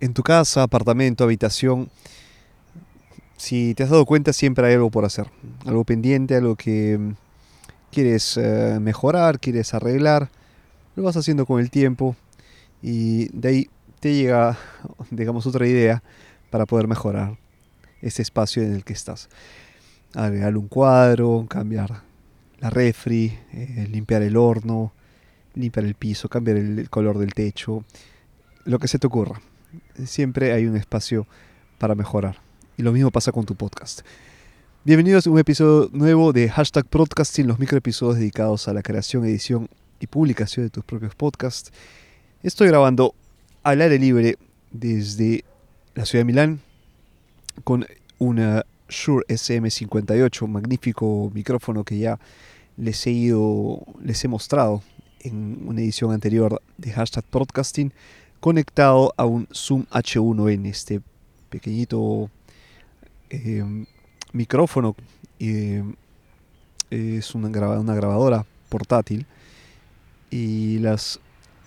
en tu casa, apartamento, habitación, si te has dado cuenta, siempre hay algo por hacer, algo pendiente, algo que mm, quieres eh, mejorar, quieres arreglar, lo vas haciendo con el tiempo y de ahí te llega, digamos, otra idea para poder mejorar ese espacio en el que estás. Agregar un cuadro, cambiar la refri, eh, limpiar el horno, limpiar el piso, cambiar el color del techo, lo que se te ocurra. Siempre hay un espacio para mejorar. Y lo mismo pasa con tu podcast. Bienvenidos a un episodio nuevo de Hashtag Podcasting, los microepisodios dedicados a la creación, edición y publicación de tus propios podcasts. Estoy grabando al aire libre desde la ciudad de Milán con una Shure SM58, magnífico micrófono que ya les he, ido, les he mostrado en una edición anterior de Hashtag Podcasting, conectado a un Zoom H1N, este pequeñito eh, micrófono. Eh, es una, grabadora portátil y las,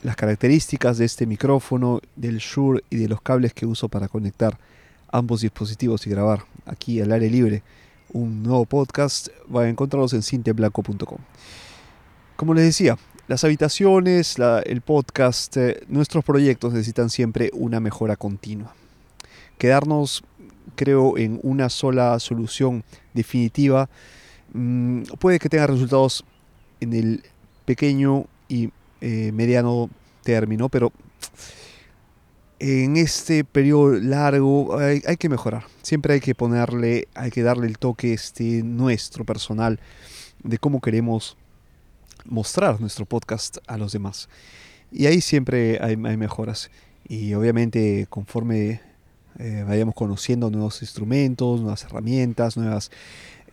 las características de este micrófono, del Shure y de los cables que uso para conectar ambos dispositivos y grabar aquí al aire libre un nuevo podcast, van a encontrarlos en cinteblanco.com. Como les decía, las habitaciones, el podcast, eh, nuestros proyectos necesitan siempre una mejora continua. Quedarnos, creo, en una sola solución definitiva mm, puede que tenga resultados en el pequeño y eh, mediano término, pero en este periodo largo hay, que mejorar. Siempre hay que ponerle, hay que darle el toque este nuestro personal de cómo queremos mostrar nuestro podcast a los demás. Y ahí siempre hay, mejoras. Y obviamente conforme eh, vayamos conociendo nuevos instrumentos, nuevas herramientas, nuevas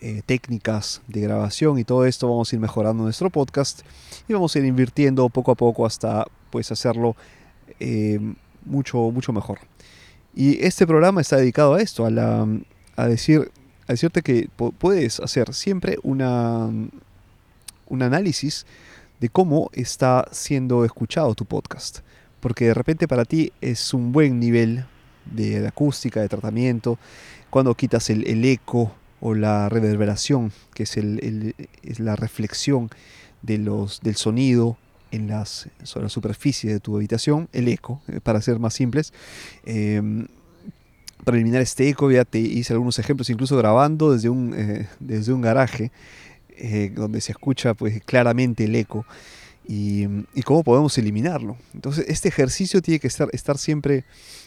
eh, técnicas de grabación y todo esto, vamos a ir mejorando nuestro podcast y vamos a ir invirtiendo poco a poco hasta pues hacerlo eh, mucho, mucho mejor. Y este programa está dedicado a esto, a, la, a, decir, a decirte que puedes hacer siempre una, un análisis de cómo está siendo escuchado tu podcast. Porque de repente para ti es un buen nivel de, acústica, de tratamiento, cuando quitas el, eco o la reverberación, que es, la reflexión de los, del sonido en las, sobre la superficie de tu habitación, el eco, eh, para ser más simples. Em, para eliminar este eco ya te hice algunos ejemplos, incluso grabando desde un, eh, desde un garaje, eh, donde se escucha pues, claramente el eco. Y, cómo podemos eliminarlo. Entonces, este ejercicio tiene que estar, estar siempre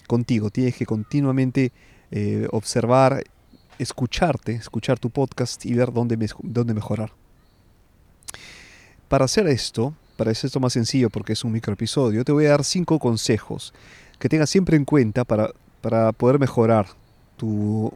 contigo, tienes que continuamente observar, escucharte, escuchar tu podcast y ver dónde, dónde mejorar. Para hacer esto, para hacer esto más sencillo porque es un microepisodio, te voy a dar cinco consejos que tengas siempre en cuenta para, para poder mejorar tu,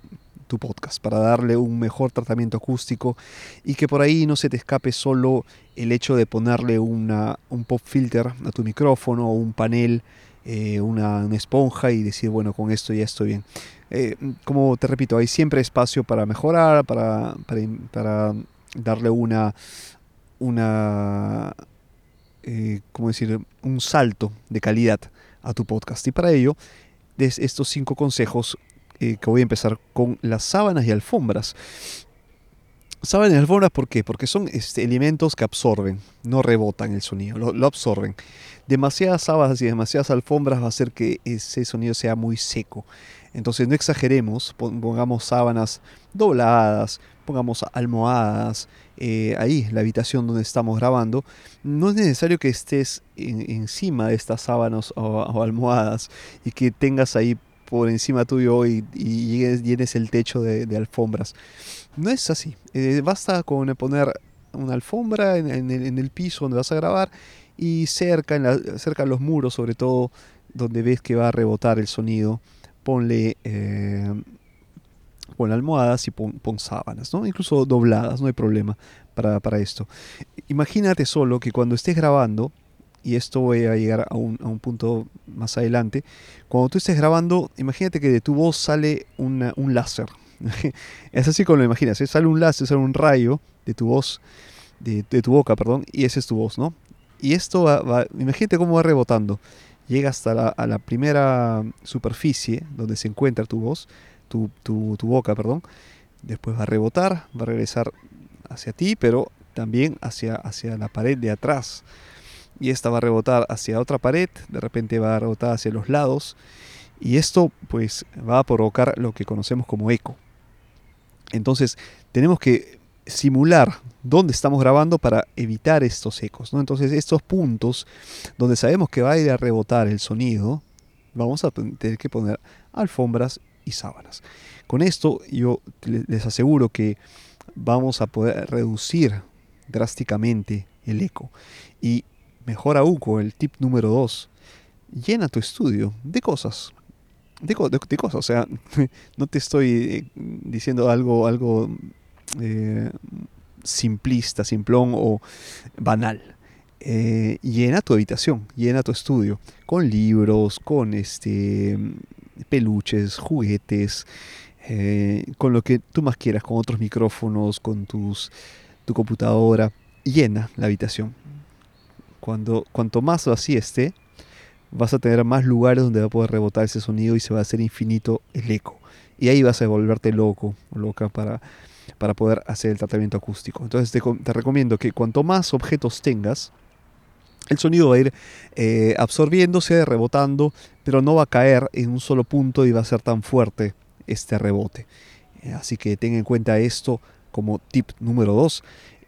tu podcast, para darle un mejor tratamiento acústico y que por ahí no se te escape solo el hecho de ponerle una, un pop filter a tu micrófono o un panel, eh, una, esponja y decir, bueno, con esto ya estoy bien. Eh, como te repito, hay siempre espacio para mejorar, para, para, darle una, una eh, ¿cómo decir?, un salto de calidad a tu podcast. Y para ello, de estos cinco consejos eh, que voy a empezar con las sábanas y alfombras. Sábanas y alfombras, ¿por qué? Porque son este, elementos que absorben, no rebotan el sonido, lo, absorben. Demasiadas sábanas y demasiadas alfombras va a hacer que ese sonido sea muy seco. Entonces no exageremos, pongamos sábanas dobladas, pongamos almohadas, eh, ahí, la habitación donde estamos grabando. No es necesario que estés encima de estas sábanas o, almohadas y que tengas ahí por encima tuyo y, llenes, el techo de, alfombras. No es así. Eh, basta con poner una alfombra en, el, piso donde vas a grabar y cerca, en cerca de los muros, sobre todo donde ves que va a rebotar el sonido ponle, eh, almohadas y pon, sábanas, ¿no? incluso dobladas, no hay problema para, esto. Imagínate solo que cuando estés grabando, y esto voy a llegar a un, punto más adelante, cuando tú estés grabando, imagínate que de tu voz sale un láser. es así como lo imaginas, ¿eh? sale un láser, sale un rayo de tu voz, de, tu boca, perdón, y esa es tu voz, ¿no? Y esto va, imagínate cómo va rebotando llega hasta la, a la primera superficie donde se encuentra tu voz, tu, tu, tu boca, perdón. Después va a rebotar, va a regresar hacia ti, pero también hacia, hacia la pared de atrás. Y esta va a rebotar hacia otra pared, de repente va a rebotar hacia los lados. Y esto pues va a provocar lo que conocemos como eco. Entonces tenemos que simular dónde estamos grabando para evitar estos ecos. ¿no? Entonces estos puntos donde sabemos que va a ir a rebotar el sonido, vamos a tener que poner alfombras y sábanas. Con esto yo les aseguro que vamos a poder reducir drásticamente el eco. Y mejor aún el tip número 2, llena tu estudio de cosas. De, cosas, o sea, no te estoy eh, diciendo algo, algo eh, simplista, simplón o banal. Eh, llena tu habitación, llena tu estudio con libros, con este peluches, juguetes, con lo que tú más quieras, con otros micrófonos, con tus tu computadora, llena la habitación. Cuando, cuanto más así esté, vas a tener más lugares donde va a poder rebotar ese sonido y se va a hacer infinito el eco. Y ahí vas a volverte loco loca para, para poder hacer el tratamiento acústico. Entonces te, recomiendo que cuanto más objetos tengas, el sonido va a ir eh, absorbiéndose, rebotando, pero no va a caer en un solo punto y va a ser tan fuerte este rebote. Eh, así que ten en cuenta esto como tip número 2,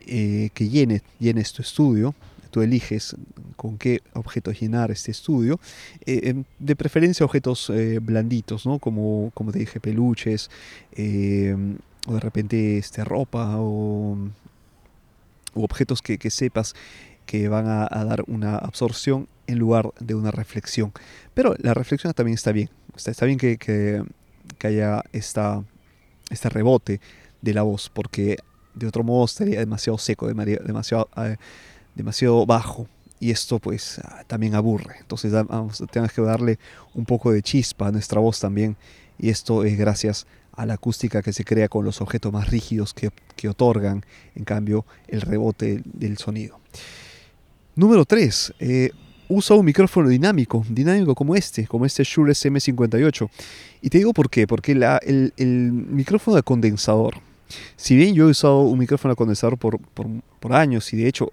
eh, que llenes, llenes tu estudio. Eliges con qué objetos llenar este estudio. Eh, em, de preferencia objetos eh, blanditos, ¿no? Como, como te dije, peluches, o de repente este, ropa, o, objetos que, sepas que van a, dar una absorción en lugar de una reflexión. Pero la reflexión también está bien. Está, bien que, que, haya esta, este rebote de la voz, porque de otro modo estaría demasiado seco, demasiado, eh, demasiado bajo. Y esto pues ah, también aburre. Entonces vamos, tenemos que darle un poco de chispa a nuestra voz también. Y esto es gracias a la acústica que se crea con los objetos más rígidos que, que otorgan, en cambio, el rebote del sonido. Número 3. Eh, usa un micrófono dinámico, dinámico como este, como este Shure SM58. Y te digo por qué, porque la, el, el, micrófono de condensador si bien yo he usado un micrófono condensador por, por, años y de hecho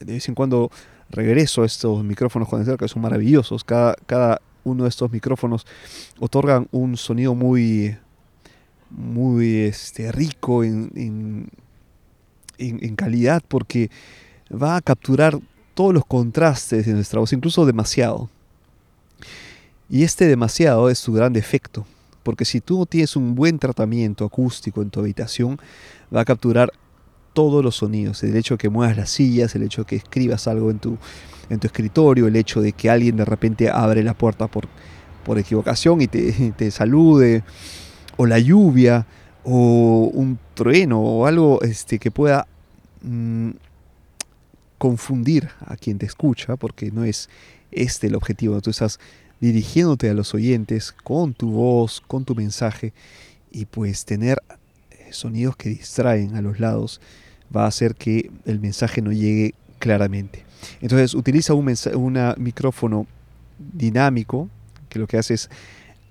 de vez en cuando regreso a estos micrófonos condensadores que son maravillosos, cada, cada uno de estos micrófonos otorgan un sonido muy, muy este, rico en, en, en, calidad porque va a capturar todos los contrastes de nuestra voz, incluso demasiado. Y este demasiado es su gran defecto porque si tú tienes un buen tratamiento acústico en tu habitación, va a capturar todos los sonidos. El hecho de que muevas las sillas, el hecho de que escribas algo en tu, en tu escritorio, el hecho de que alguien de repente abre la puerta por, por equivocación y te, te salude, o la lluvia, o un trueno, o algo este, que pueda mm, confundir a quien te escucha, porque no es este el objetivo. Tú estás dirigiéndote a los oyentes con tu voz, con tu mensaje y pues tener sonidos que distraen a los lados va a hacer que el mensaje no llegue claramente. Entonces utiliza un, micrófono dinámico que lo que hace es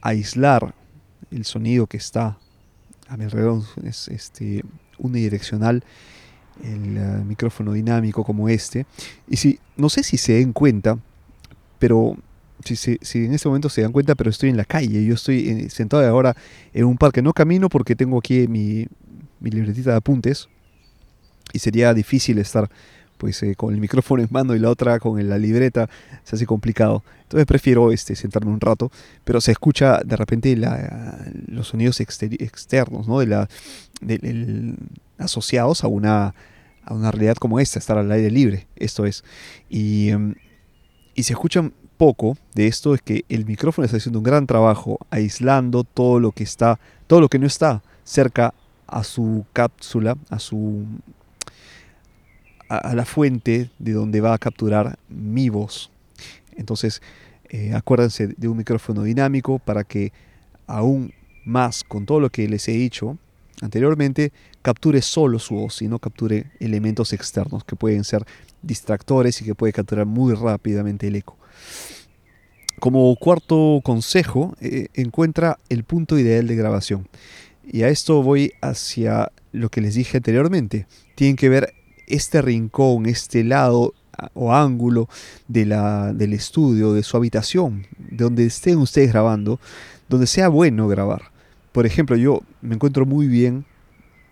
aislar el sonido que está a mi alrededor, es este, unidireccional el eh, micrófono dinámico como este. Y si, no sé si se den cuenta, pero si, si, en este momento se dan cuenta, pero estoy en la calle, yo estoy eh, sentado ahora en un parque, no camino porque tengo aquí mi, mi libretita de apuntes y sería difícil estar pues eh, con el micrófono en mano y la otra con la libreta, se hace complicado. Entonces prefiero este, sentarme un rato, pero se escucha de repente los sonidos externos, ¿no? de la, asociados a una, a una realidad como esta, estar al aire libre, esto es. Y, em, y se escuchan poco de esto es que el micrófono está haciendo un gran trabajo aislando todo lo que está, todo lo que no está cerca a su cápsula, a su a, la fuente de donde va a capturar mi voz. Entonces, eh, acuérdense de un micrófono dinámico para que aún más con todo lo que les he dicho anteriormente, capture solo su voz y no capture elementos externos que pueden ser distractores y que puede capturar muy rápidamente el eco. Como cuarto consejo, eh, encuentra el punto ideal de grabación. Y a esto voy hacia lo que les dije anteriormente. Tienen que ver este rincón, este lado o ángulo de la, del estudio, de su habitación, de donde estén ustedes grabando, donde sea bueno grabar. Por ejemplo, yo me encuentro muy bien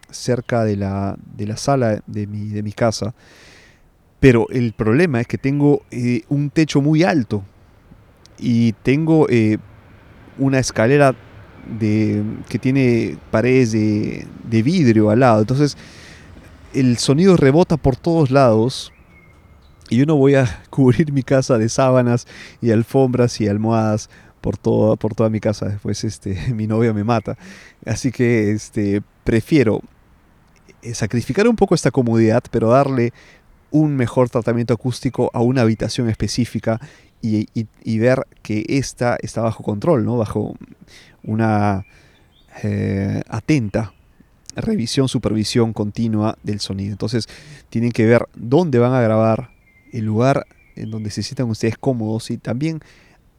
cerca de la, de la sala de mi, de mi casa, pero el problema es que tengo eh, un techo muy alto y tengo eh, una escalera de, que tiene paredes de, de vidrio al lado. Entonces, el sonido rebota por todos lados y yo no voy a cubrir mi casa de sábanas y alfombras y almohadas por toda, por toda mi casa. Después este, mi novia me mata. Así que este, prefiero eh, sacrificar un poco esta comodidad, pero darle un mejor tratamiento acústico a una habitación específica y, ver que esta está bajo control, ¿no? bajo una eh, atenta revisión, supervisión continua del sonido. Entonces tienen que ver dónde van a grabar, el lugar en donde se sientan ustedes cómodos y también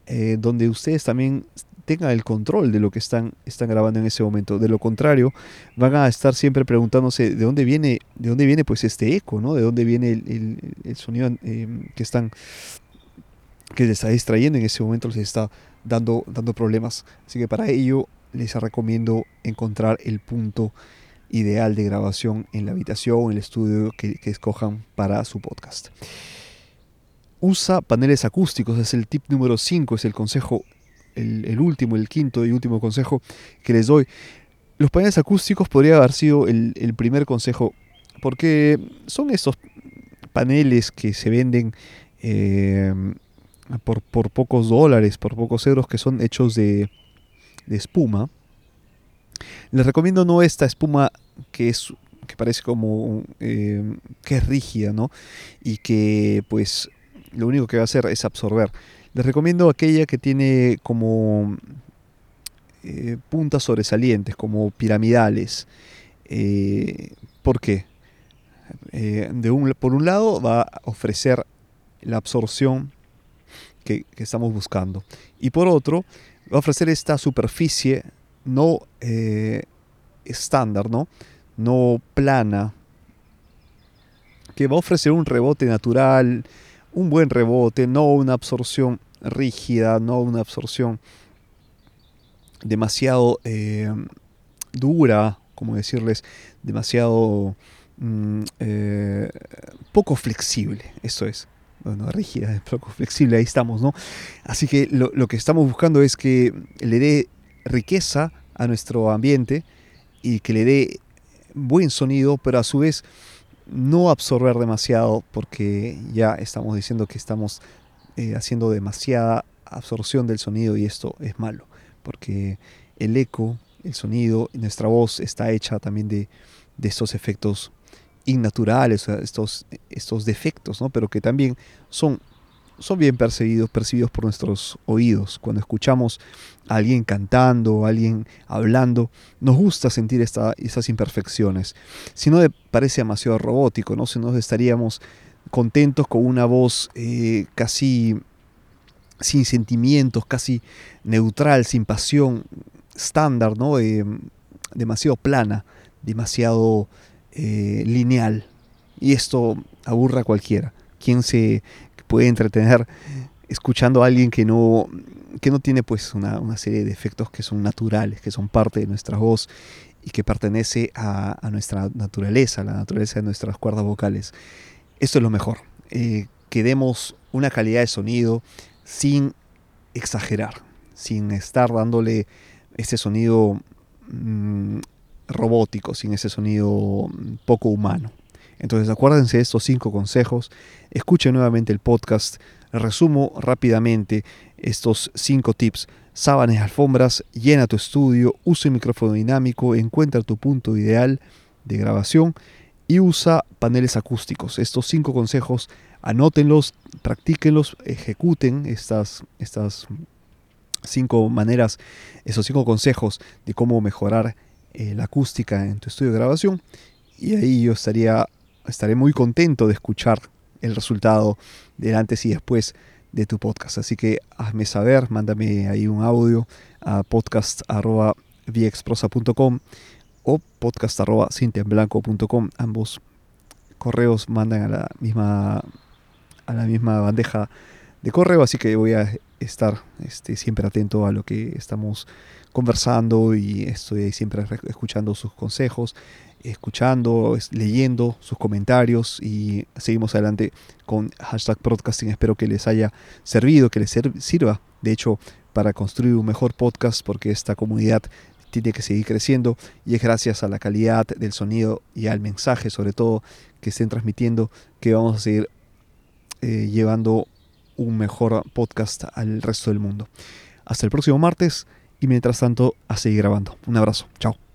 eh, donde ustedes también tengan el control de lo que están, están grabando en ese momento. De lo contrario, van a estar siempre preguntándose de dónde viene, de dónde viene pues este eco, ¿no? De dónde viene el, sonido em, que están que les está distrayendo en ese momento les está dando, dando problemas. Así que para ello les recomiendo encontrar el punto ideal de grabación en la habitación, en el estudio que, que escojan para su podcast. Usa paneles acústicos, es el tip número 5, es el consejo, el, último, el quinto y último consejo que les doy. Los paneles acústicos podría haber sido el, primer consejo, porque son estos paneles que se venden eh, por, pocos dólares, por pocos euros, que son hechos de, espuma. Les recomiendo no esta espuma que es que parece como eh, que es rígida, ¿no? Y que pues lo único que va a hacer es absorber. Les recomiendo aquella que tiene como eh, puntas sobresalientes, como piramidales. Eh, ¿Por qué? Eh, de un, por un lado va a ofrecer la absorción que, estamos buscando. Y por otro, va a ofrecer esta superficie no estándar, ¿no? no plana, que va a ofrecer un rebote natural, un buen rebote, no una absorción rígida, no una absorción demasiado eh, dura, como decirles, demasiado mm, eh, poco flexible, eso es. Bueno, rígida, poco flexible, ahí estamos, ¿no? Así que lo, lo que estamos buscando es que le dé riqueza a nuestro ambiente y que le dé buen sonido, pero a su vez no absorber demasiado porque ya estamos diciendo que estamos eh, haciendo demasiada absorción del sonido y esto es malo porque el eco, el sonido, nuestra voz está hecha también de, de estos efectos innaturales, estos, estos defectos, ¿no? pero que también son son bien percibidos, percibidos por nuestros oídos. Cuando escuchamos a alguien cantando, a alguien hablando, nos gusta sentir esas imperfecciones. Si no parece demasiado robótico, ¿no? Si nos estaríamos contentos con una voz eh, casi sin sentimientos, casi neutral, sin pasión, estándar, ¿no? Eh, demasiado plana, demasiado eh, lineal. Y esto aburra a cualquiera. ¿Quién se puede entretener escuchando a alguien que no, que no tiene pues una, serie de efectos que son naturales, que son parte de nuestra voz y que pertenece a, nuestra naturaleza, a la naturaleza de nuestras cuerdas vocales. Esto es lo mejor, eh, que demos una calidad de sonido sin exagerar, sin estar dándole ese sonido mm, robótico, sin ese sonido poco humano. Entonces acuérdense de estos cinco consejos, escuchen nuevamente el podcast, resumo rápidamente estos cinco tips. Sábanas alfombras, llena tu estudio, usa el micrófono dinámico, encuentra tu punto ideal de grabación y usa paneles acústicos. Estos cinco consejos, anótenlos, practíquenlos, ejecuten estas, estas cinco maneras, esos cinco consejos de cómo mejorar eh, la acústica en tu estudio de grabación. Y ahí yo estaría estaré muy contento de escuchar el resultado del antes y después de tu podcast. Así que hazme saber, mándame ahí un audio a podcast.viexprosa.com o podcast.cintianblanco.com. Ambos correos mandan a la misma a la misma bandeja de correo, así que voy a estar este, siempre atento a lo que estamos conversando y estoy siempre escuchando sus consejos, escuchando, leyendo sus comentarios y seguimos adelante con hashtag podcasting. Espero que les haya servido, que les sirva, de hecho, para construir un mejor podcast porque esta comunidad tiene que seguir creciendo y es gracias a la calidad del sonido y al mensaje sobre todo que estén transmitiendo que vamos a seguir eh, llevando un mejor podcast al resto del mundo. Hasta el próximo martes y mientras tanto a seguir grabando. Un abrazo. Chao.